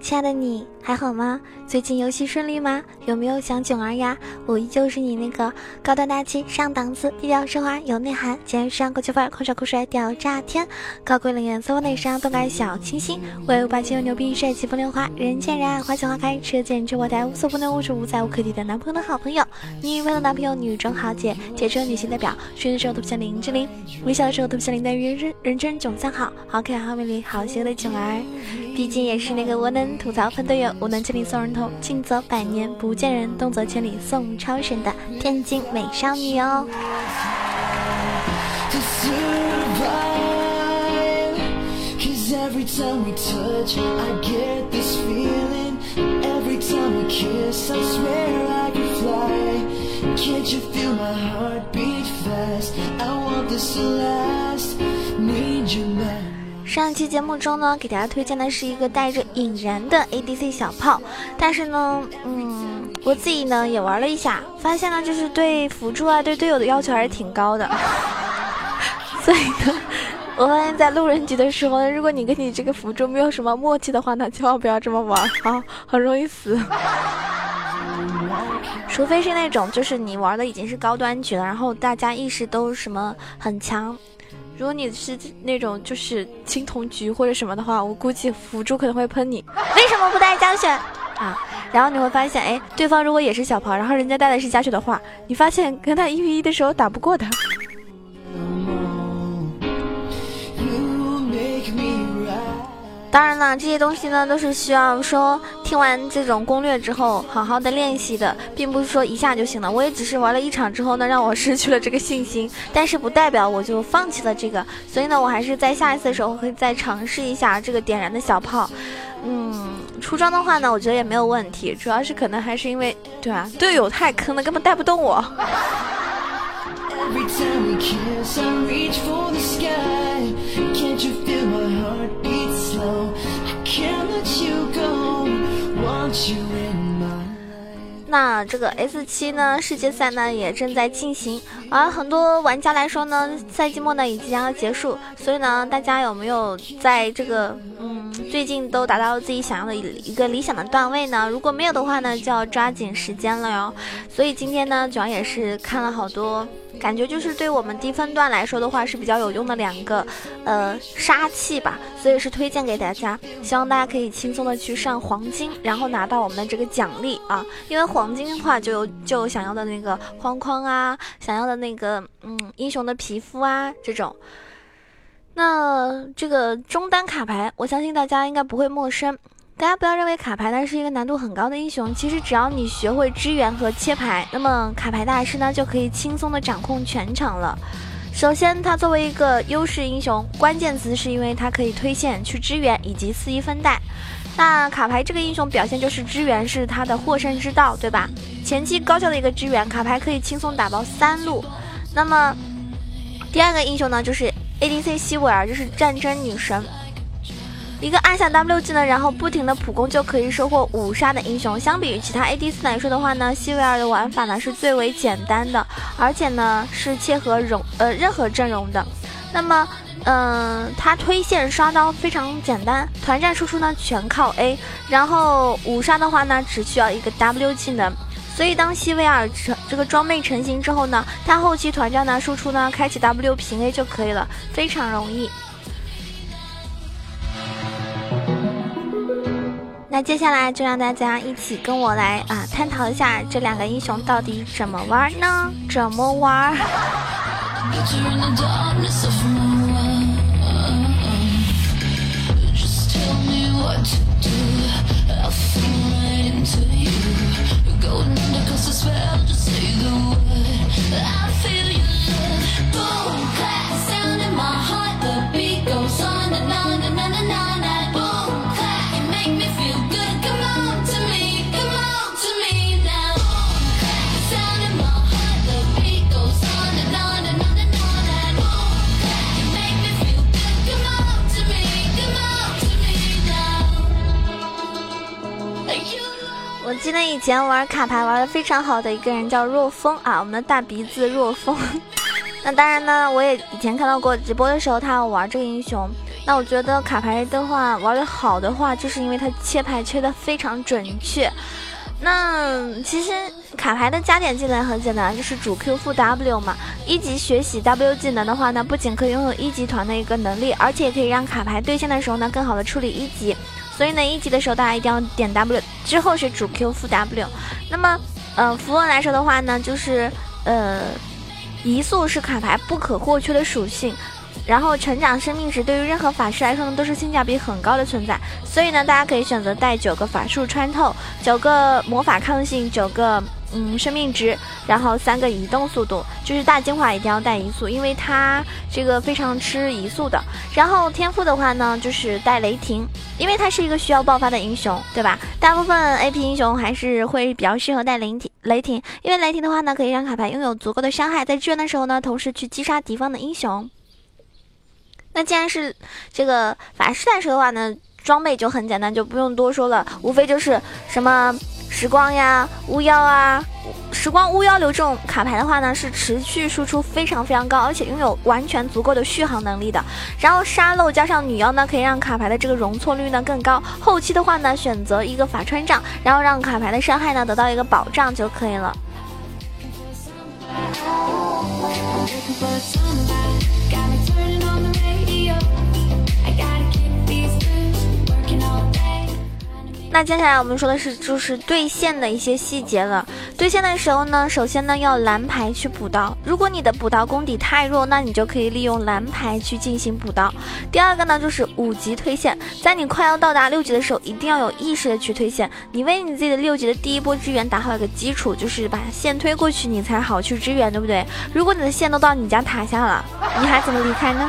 亲爱的你还好吗？最近游戏顺利吗？有没有想囧儿呀？我依旧是你那个高端大气上档次、低调奢华有内涵、简约时尚国际范儿、狂拽酷帅屌炸天、高贵冷艳斯文内伤动感小清新、威武霸气又牛逼、帅气风流花、人见人爱、花见花开、车见车爆胎、无所不能、无处无在、无可替代男朋友的好朋友，你为的男朋友女中豪杰，铁车女性代表，睡的时候都不像林志玲，微笑的时候都不像林黛玉，人人真囧三好，好可爱、好美丽、好邪恶的囧儿，毕竟也是那个我能吐槽喷队友，无能千里送人头，近则百年不见人，动则千里送超神的天津美少女哦。上一期节目中呢，给大家推荐的是一个带着引燃的 ADC 小炮，但是呢，嗯，我自己呢也玩了一下，发现呢就是对辅助啊、对队友的要求还是挺高的，所以呢，我发现在路人局的时候呢，如果你跟你这个辅助没有什么默契的话呢，千万不要这么玩啊，很容易死。除非是那种就是你玩的已经是高端局了，然后大家意识都什么很强。如果你是那种就是青铜局或者什么的话，我估计辅助可能会喷你。为什么不带加血啊？然后你会发现，哎，对方如果也是小炮，然后人家带的是加血的话，你发现跟他一 v 一的时候打不过他。当然了，这些东西呢都是需要说听完这种攻略之后好好的练习的，并不是说一下就行了。我也只是玩了一场之后呢，让我失去了这个信心，但是不代表我就放弃了这个。所以呢，我还是在下一次的时候会再尝试一下这个点燃的小炮。嗯，出装的话呢，我觉得也没有问题，主要是可能还是因为对啊，队友太坑了，根本带不动我。那这个 S 七呢，世界赛呢也正在进行，而很多玩家来说呢，赛季末呢已经要结束，所以呢，大家有没有在这个嗯最近都达到自己想要的一个理想的段位呢？如果没有的话呢，就要抓紧时间了哟。所以今天呢，主要也是看了好多。感觉就是对我们低分段来说的话是比较有用的两个，呃，杀器吧，所以是推荐给大家，希望大家可以轻松的去上黄金，然后拿到我们的这个奖励啊，因为黄金的话就有就有想要的那个框框啊，想要的那个嗯英雄的皮肤啊这种。那这个中单卡牌，我相信大家应该不会陌生。大家不要认为卡牌呢是一个难度很高的英雄，其实只要你学会支援和切牌，那么卡牌大师呢就可以轻松的掌控全场了。首先，他作为一个优势英雄，关键词是因为它可以推线去支援以及四一分带。那卡牌这个英雄表现就是支援是他的获胜之道，对吧？前期高效的一个支援，卡牌可以轻松打爆三路。那么第二个英雄呢，就是 ADC 希维尔，就是战争女神。一个按下 W 技能，然后不停的普攻就可以收获五杀的英雄。相比于其他 ADC 来说的话呢，希维尔的玩法呢是最为简单的，而且呢是切合容呃任何阵容的。那么，嗯，他推线刷刀非常简单，团战输出呢全靠 A，然后五杀的话呢只需要一个 W 技能。所以当希维尔成这个装备成型之后呢，他后期团战呢输出呢开启 W 平 A 就可以了，非常容易。那接下来就让大家一起跟我来啊探讨一下这两个英雄到底怎么玩呢？怎么玩？以前玩卡牌玩的非常好的一个人叫若风啊，我们的大鼻子若风。那当然呢，我也以前看到过直播的时候，他要玩这个英雄。那我觉得卡牌的话，玩的好的话，就是因为他切牌切的非常准确。那其实卡牌的加点技能很简单，就是主 Q 负 W 嘛。一级学习 W 技能的话呢，不仅可以拥有一级团的一个能力，而且也可以让卡牌对线的时候呢，更好的处理一级。所以呢，一级的时候大家一定要点 W，之后是主 Q 负 W。那么，呃，符文来说的话呢，就是呃，移速是卡牌不可或缺的属性。然后成长生命值对于任何法师来说呢，都是性价比很高的存在。所以呢，大家可以选择带九个法术穿透，九个魔法抗性，九个嗯生命值，然后三个移动速度。就是大精华一定要带移速，因为它这个非常吃移速的。然后天赋的话呢，就是带雷霆，因为它是一个需要爆发的英雄，对吧？大部分 AP 英雄还是会比较适合带雷霆，雷霆，因为雷霆的话呢，可以让卡牌拥有足够的伤害，在支援的时候呢，同时去击杀敌方的英雄。那既然是这个法师来说的话呢，装备就很简单，就不用多说了，无非就是什么时光呀、巫妖啊、时光、巫妖流这种卡牌的话呢，是持续输出非常非常高，而且拥有完全足够的续航能力的。然后沙漏加上女妖呢，可以让卡牌的这个容错率呢更高。后期的话呢，选择一个法穿杖，然后让卡牌的伤害呢得到一个保障就可以了。那接下来我们说的是，就是对线的一些细节了。对线的时候呢，首先呢要蓝牌去补刀。如果你的补刀功底太弱，那你就可以利用蓝牌去进行补刀。第二个呢，就是五级推线，在你快要到达六级的时候，一定要有意识的去推线。你为你自己的六级的第一波支援打好一个基础，就是把线推过去，你才好去支援，对不对？如果你的线都到你家塔下了，你还怎么离开呢？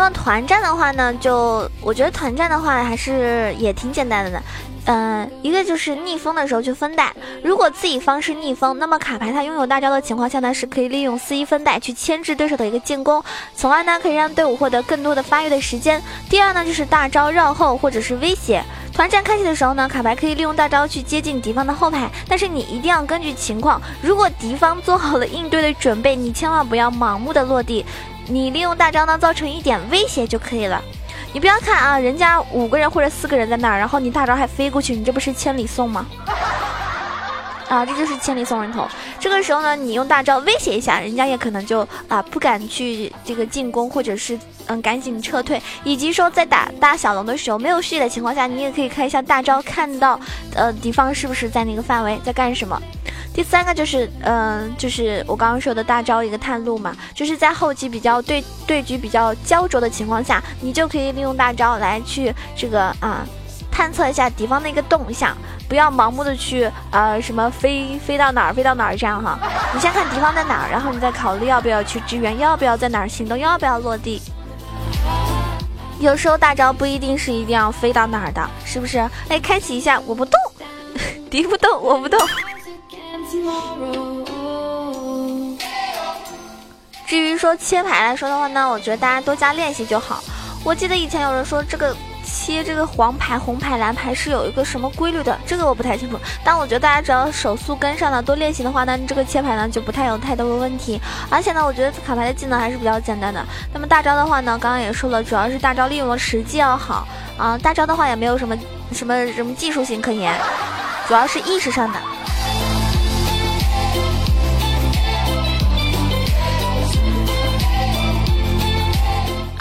那么团战的话呢，就我觉得团战的话还是也挺简单的呢。嗯，一个就是逆风的时候去分带，如果自己方是逆风，那么卡牌它拥有大招的情况下呢，是可以利用四一分带去牵制对手的一个进攻，从而呢可以让队伍获得更多的发育的时间。第二呢就是大招绕后或者是威胁。团战开启的时候呢，卡牌可以利用大招去接近敌方的后排，但是你一定要根据情况，如果敌方做好了应对的准备，你千万不要盲目的落地。你利用大招呢，造成一点威胁就可以了。你不要看啊，人家五个人或者四个人在那儿，然后你大招还飞过去，你这不是千里送吗？啊，这就是千里送人头。这个时候呢，你用大招威胁一下，人家也可能就啊不敢去这个进攻，或者是嗯赶紧撤退。以及说在打大小龙的时候，没有视野的情况下，你也可以开一下大招，看到呃敌方是不是在那个范围，在干什么。第三个就是，嗯，就是我刚刚说的大招一个探路嘛，就是在后期比较对对局比较焦灼的情况下，你就可以利用大招来去这个啊，探测一下敌方的一个动向，不要盲目的去呃什么飞飞到哪儿飞到哪儿这样哈，你先看敌方在哪儿，然后你再考虑要不要去支援，要不要在哪儿行动，要不要落地。有时候大招不一定是一定要飞到哪儿的，是不是？哎，开启一下，我不动，敌不动，我不动。至于说切牌来说的话呢，我觉得大家多加练习就好。我记得以前有人说这个切这个黄牌、红牌、蓝牌是有一个什么规律的，这个我不太清楚。但我觉得大家只要手速跟上了，多练习的话呢，这个切牌呢就不太有太多的问题。而且呢，我觉得卡牌的技能还是比较简单的。那么大招的话呢，刚刚也说了，主要是大招利用的时机要好啊。大招的话也没有什么什么什么技术性可言，主要是意识上的。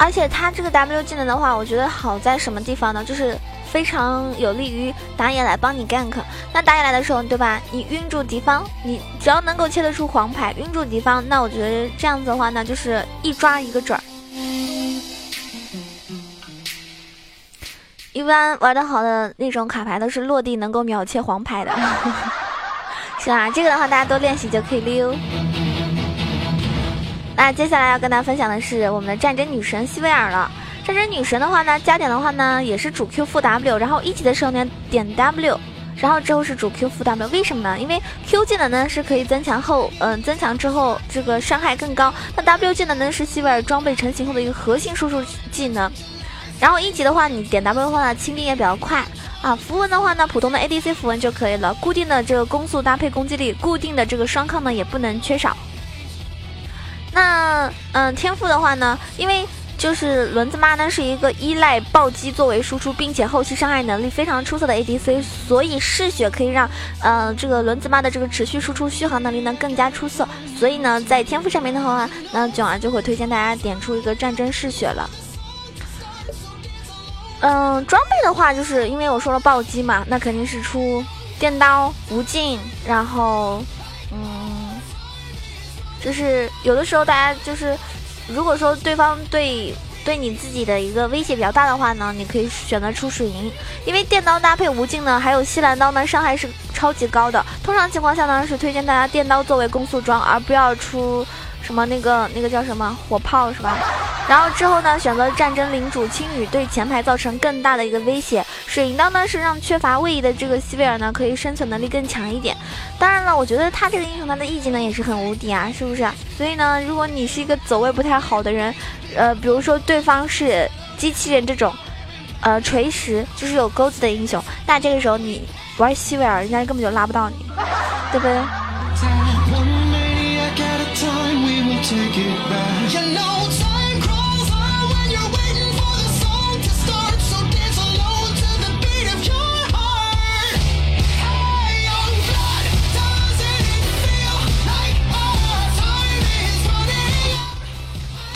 而且它这个 W 技能的话，我觉得好在什么地方呢？就是非常有利于打野来帮你 gank。那打野来的时候，对吧？你晕住敌方，你只要能够切得出黄牌，晕住敌方，那我觉得这样子的话呢，就是一抓一个准儿。一般玩的好的那种卡牌都是落地能够秒切黄牌的，是吧？这个的话大家多练习就可以溜。那接下来要跟大家分享的是我们的战争女神西维尔了。战争女神的话呢，加点的话呢也是主 Q 负 W，然后一级的时候呢点 W，然后之后是主 Q 负 W。为什么呢？因为 Q 技能呢是可以增强后，嗯，增强之后这个伤害更高。那 W 技能呢是西维尔装备成型后的一个核心输出技能。然后一级的话，你点 W 的话呢，清兵也比较快。啊，符文的话呢，普通的 ADC 符文就可以了。固定的这个攻速搭配攻击力，固定的这个双抗呢也不能缺少。那嗯，天赋的话呢，因为就是轮子妈呢是一个依赖暴击作为输出，并且后期伤害能力非常出色的 ADC，所以嗜血可以让呃这个轮子妈的这个持续输出续航能力呢更加出色。所以呢，在天赋上面的话，那囧儿就会推荐大家点出一个战争嗜血了。嗯，装备的话，就是因为我说了暴击嘛，那肯定是出电刀、无尽，然后，就是有的时候大家就是，如果说对方对对你自己的一个威胁比较大的话呢，你可以选择出水银，因为电刀搭配无尽呢，还有西兰刀呢，伤害是超级高的。通常情况下呢，是推荐大家电刀作为攻速装，而不要出。什么那个那个叫什么火炮是吧？然后之后呢，选择战争领主青羽对前排造成更大的一个威胁。水银刀呢是让缺乏位移的这个西贝尔呢可以生存能力更强一点。当然了，我觉得他这个英雄他的 E 技能也是很无敌啊，是不是？所以呢，如果你是一个走位不太好的人，呃，比如说对方是机器人这种，呃，锤石就是有钩子的英雄，那这个时候你玩西贝尔，人家根本就拉不到你，对不对？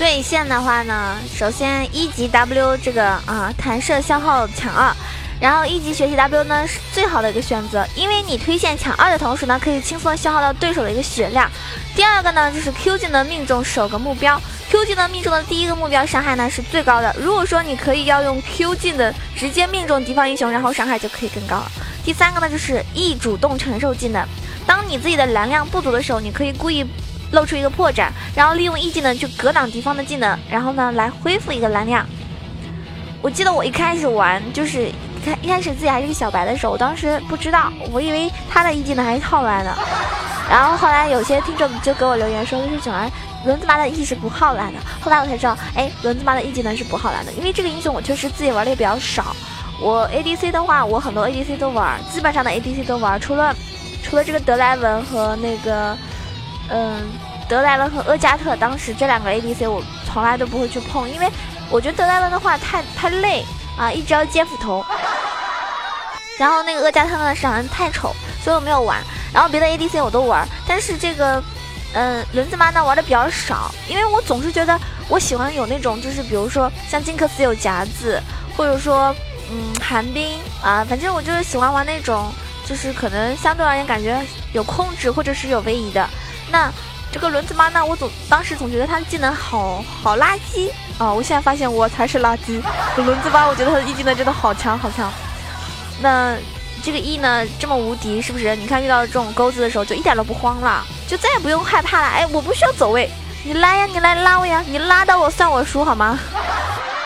对线的话呢，首先一级 W 这个啊弹射消耗抢二。然后一级学习 W 呢是最好的一个选择，因为你推线抢二的同时呢，可以轻松消耗到对手的一个血量。第二个呢就是 Q 技能命中首个目标，Q 技能命中的第一个目标伤害呢是最高的。如果说你可以要用 Q 技能直接命中敌方英雄，然后伤害就可以更高了。第三个呢就是 E 主动承受技能，当你自己的蓝量不足的时候，你可以故意露出一个破绽，然后利用一技能去格挡敌方的技能，然后呢来恢复一个蓝量。我记得我一开始玩就是。开一开始自己还是个小白的时候，我当时不知道，我以为他的一技能还是耗蓝的。然后后来有些听众就给我留言说，就是囧儿轮子妈的 E 是不耗蓝的。后来我才知道，哎，轮子妈的 E 技能是不耗蓝的，因为这个英雄我确实自己玩的也比较少。我 ADC 的话，我很多 ADC 都玩，基本上的 ADC 都玩，除了除了这个德莱文和那个，嗯，德莱文和厄加特，当时这两个 ADC 我从来都不会去碰，因为我觉得德莱文的话太太累啊，一直要接斧头。然后那个厄加特呢长得太丑，所以我没有玩。然后别的 ADC 我都玩，但是这个，嗯，轮子妈呢玩的比较少，因为我总是觉得我喜欢有那种，就是比如说像金克斯有夹子，或者说，嗯，寒冰啊，反正我就是喜欢玩那种，就是可能相对而言感觉有控制或者是有位移的。那这个轮子妈呢，我总当时总觉得她的技能好好垃圾啊！我现在发现我才是垃圾，轮子妈我觉得她的一技能真的好强好强。那这个 E 呢这么无敌，是不是？你看遇到这种钩子的时候，就一点都不慌了，就再也不用害怕了。哎，我不需要走位，你拉呀，你来拉我呀，你拉到我算我输好吗？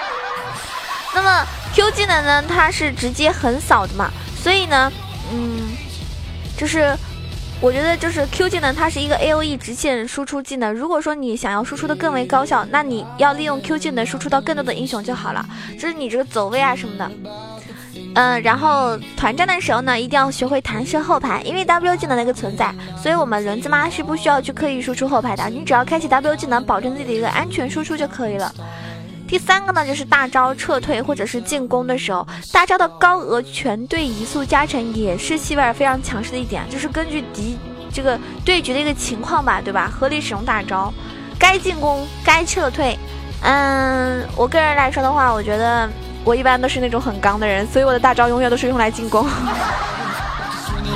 那么 Q 技能呢，它是直接横扫的嘛，所以呢，嗯，就是我觉得就是 Q 技能它是一个 A O E 直线输出技能。如果说你想要输出的更为高效，那你要利用 Q 技能输出到更多的英雄就好了，就是你这个走位啊什么的。嗯，然后团战的时候呢，一定要学会弹射后排，因为 W 技能的一个存在，所以我们轮子妈是不需要去刻意输出后排的，你只要开启 W 技能，保证自己的一个安全输出就可以了。第三个呢，就是大招撤退或者是进攻的时候，大招的高额全队移速加成也是西贝尔非常强势的一点，就是根据敌这个对局的一个情况吧，对吧？合理使用大招，该进攻该撤退。嗯，我个人来说的话，我觉得。我一般都是那种很刚的人，所以我的大招永远都是用来进攻。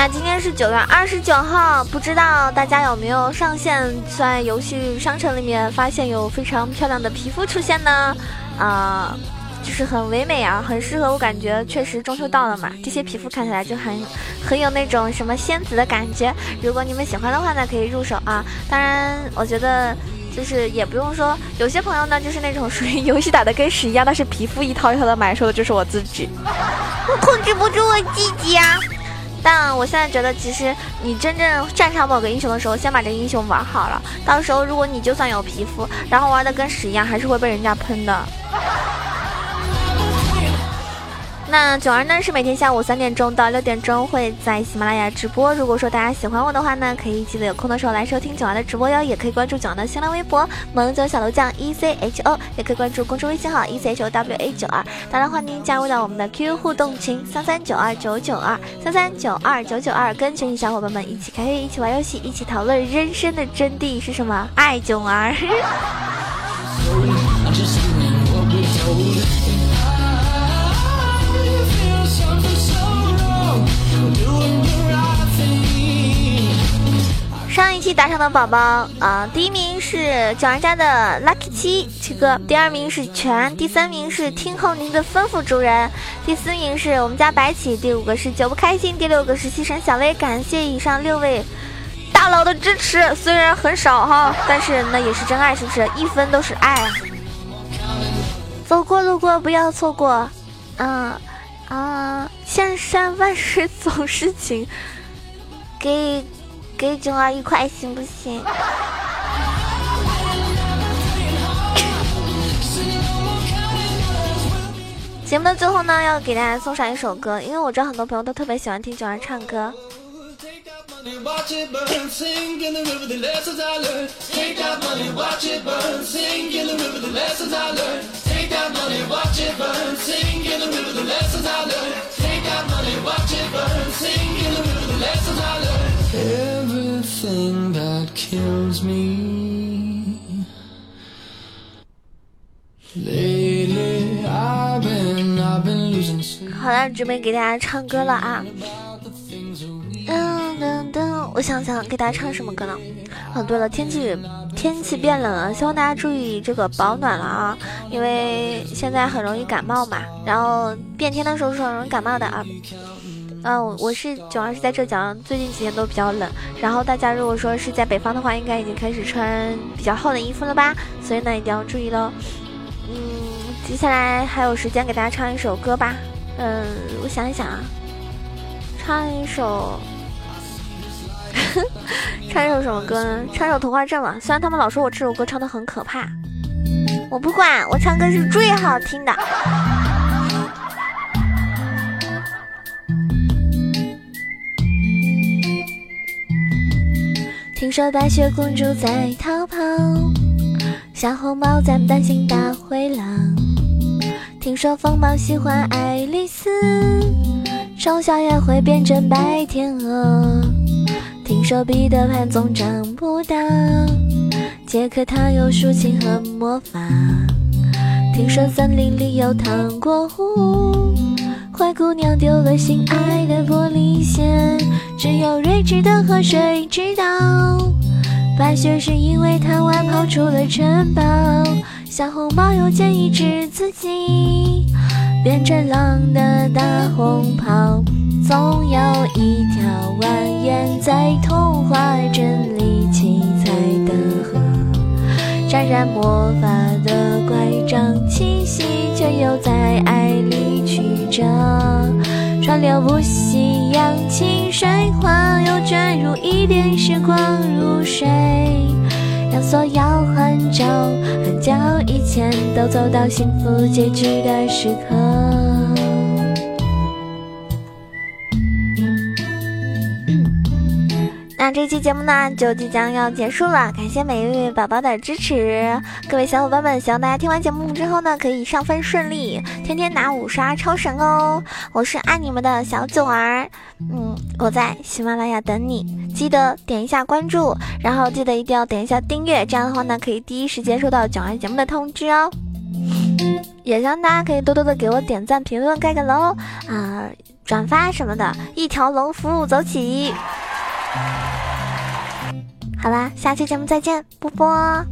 那今天是九月二十九号，不知道大家有没有上线在游戏商城里面发现有非常漂亮的皮肤出现呢？啊，就是很唯美啊，很适合我。感觉确实中秋到了嘛，这些皮肤看起来就很很有那种什么仙子的感觉。如果你们喜欢的话呢，可以入手啊。当然，我觉得就是也不用说，有些朋友呢就是那种属于游戏打的跟屎一样，但是皮肤一套一套的买，说的就是我自己。我控制不住我自己啊。但我现在觉得，其实你真正战胜某个英雄的时候，先把这英雄玩好了。到时候如果你就算有皮肤，然后玩的跟屎一样，还是会被人家喷的。那九儿呢是每天下午三点钟到六点钟会在喜马拉雅直播。如果说大家喜欢我的话呢，可以记得有空的时候来收听九儿的直播哟。也可以关注九儿的新浪微博萌九小楼酱 E C H O，也可以关注公众微信号 E C H O W A 九二。当然欢迎加入到我们的 QQ 互动群三三九二九九二三三九二九九二，跟群里小伙伴们一起开黑，一起玩游戏，一起讨论人生的真谛是什么？爱九儿。上一期打赏的宝宝啊，第一名是九儿家的 Lucky 七七哥，第二名是全，第三名是听候您的吩咐主人，第四名是我们家白起，第五个是酒不开心，第六个是西神小薇。感谢以上六位大佬的支持，虽然很少哈，但是那也是真爱，是不是？一分都是爱！走过路过不要错过，嗯啊，千山万水总是情，给。给囧儿一块行不行？节目的最后呢，要给大家送上一首歌，因为我知道很多朋友都特别喜欢听囧儿唱歌。好了，准备给大家唱歌了啊！噔噔噔，我想想，给大家唱什么歌呢？哦，对了，天气天气变冷了，希望大家注意这个保暖了啊！因为现在很容易感冒嘛，然后变天的时候是很容易感冒的啊。嗯，我是主要是在浙江，最近几天都比较冷。然后大家如果说是在北方的话，应该已经开始穿比较厚的衣服了吧？所以呢，一定要注意喽。嗯，接下来还有时间给大家唱一首歌吧。嗯，我想一想啊，唱一首，唱一首什么歌呢？唱一首《童话镇》吧。虽然他们老说我这首歌唱的很可怕，我不管，我唱歌是最好听的。听说白雪公主在逃跑，小红帽在担心大灰狼。听说疯帽喜欢爱丽丝，丑小鸭会变成白天鹅。听说彼得潘总长不大，杰克他有竖琴和魔法。听说森林里有糖果屋，灰姑娘丢了心爱的玻璃鞋。只有睿智的河水知道，白雪是因为贪玩跑出了城堡。小红帽又建议治自己，变成狼的大红袍。总有一条蜿蜒在童话镇里七彩的河，沾染魔法的乖张气息，着。川流不息，扬起水花，又卷入一点时光如水，让所有很久很久以前都走到幸福结局的时刻。这期节目呢，就即将要结束了，感谢每一位宝宝的支持，各位小伙伴们，希望大家听完节目之后呢，可以上分顺利，天天拿五刷超神哦！我是爱你们的小九儿，嗯，我在喜马拉雅等你，记得点一下关注，然后记得一定要点一下订阅，这样的话呢，可以第一时间收到九儿节目的通知哦。也希望大家可以多多的给我点赞、评论、盖个楼啊、转发什么的，一条龙服务走起。好啦，下期节目再见，波波。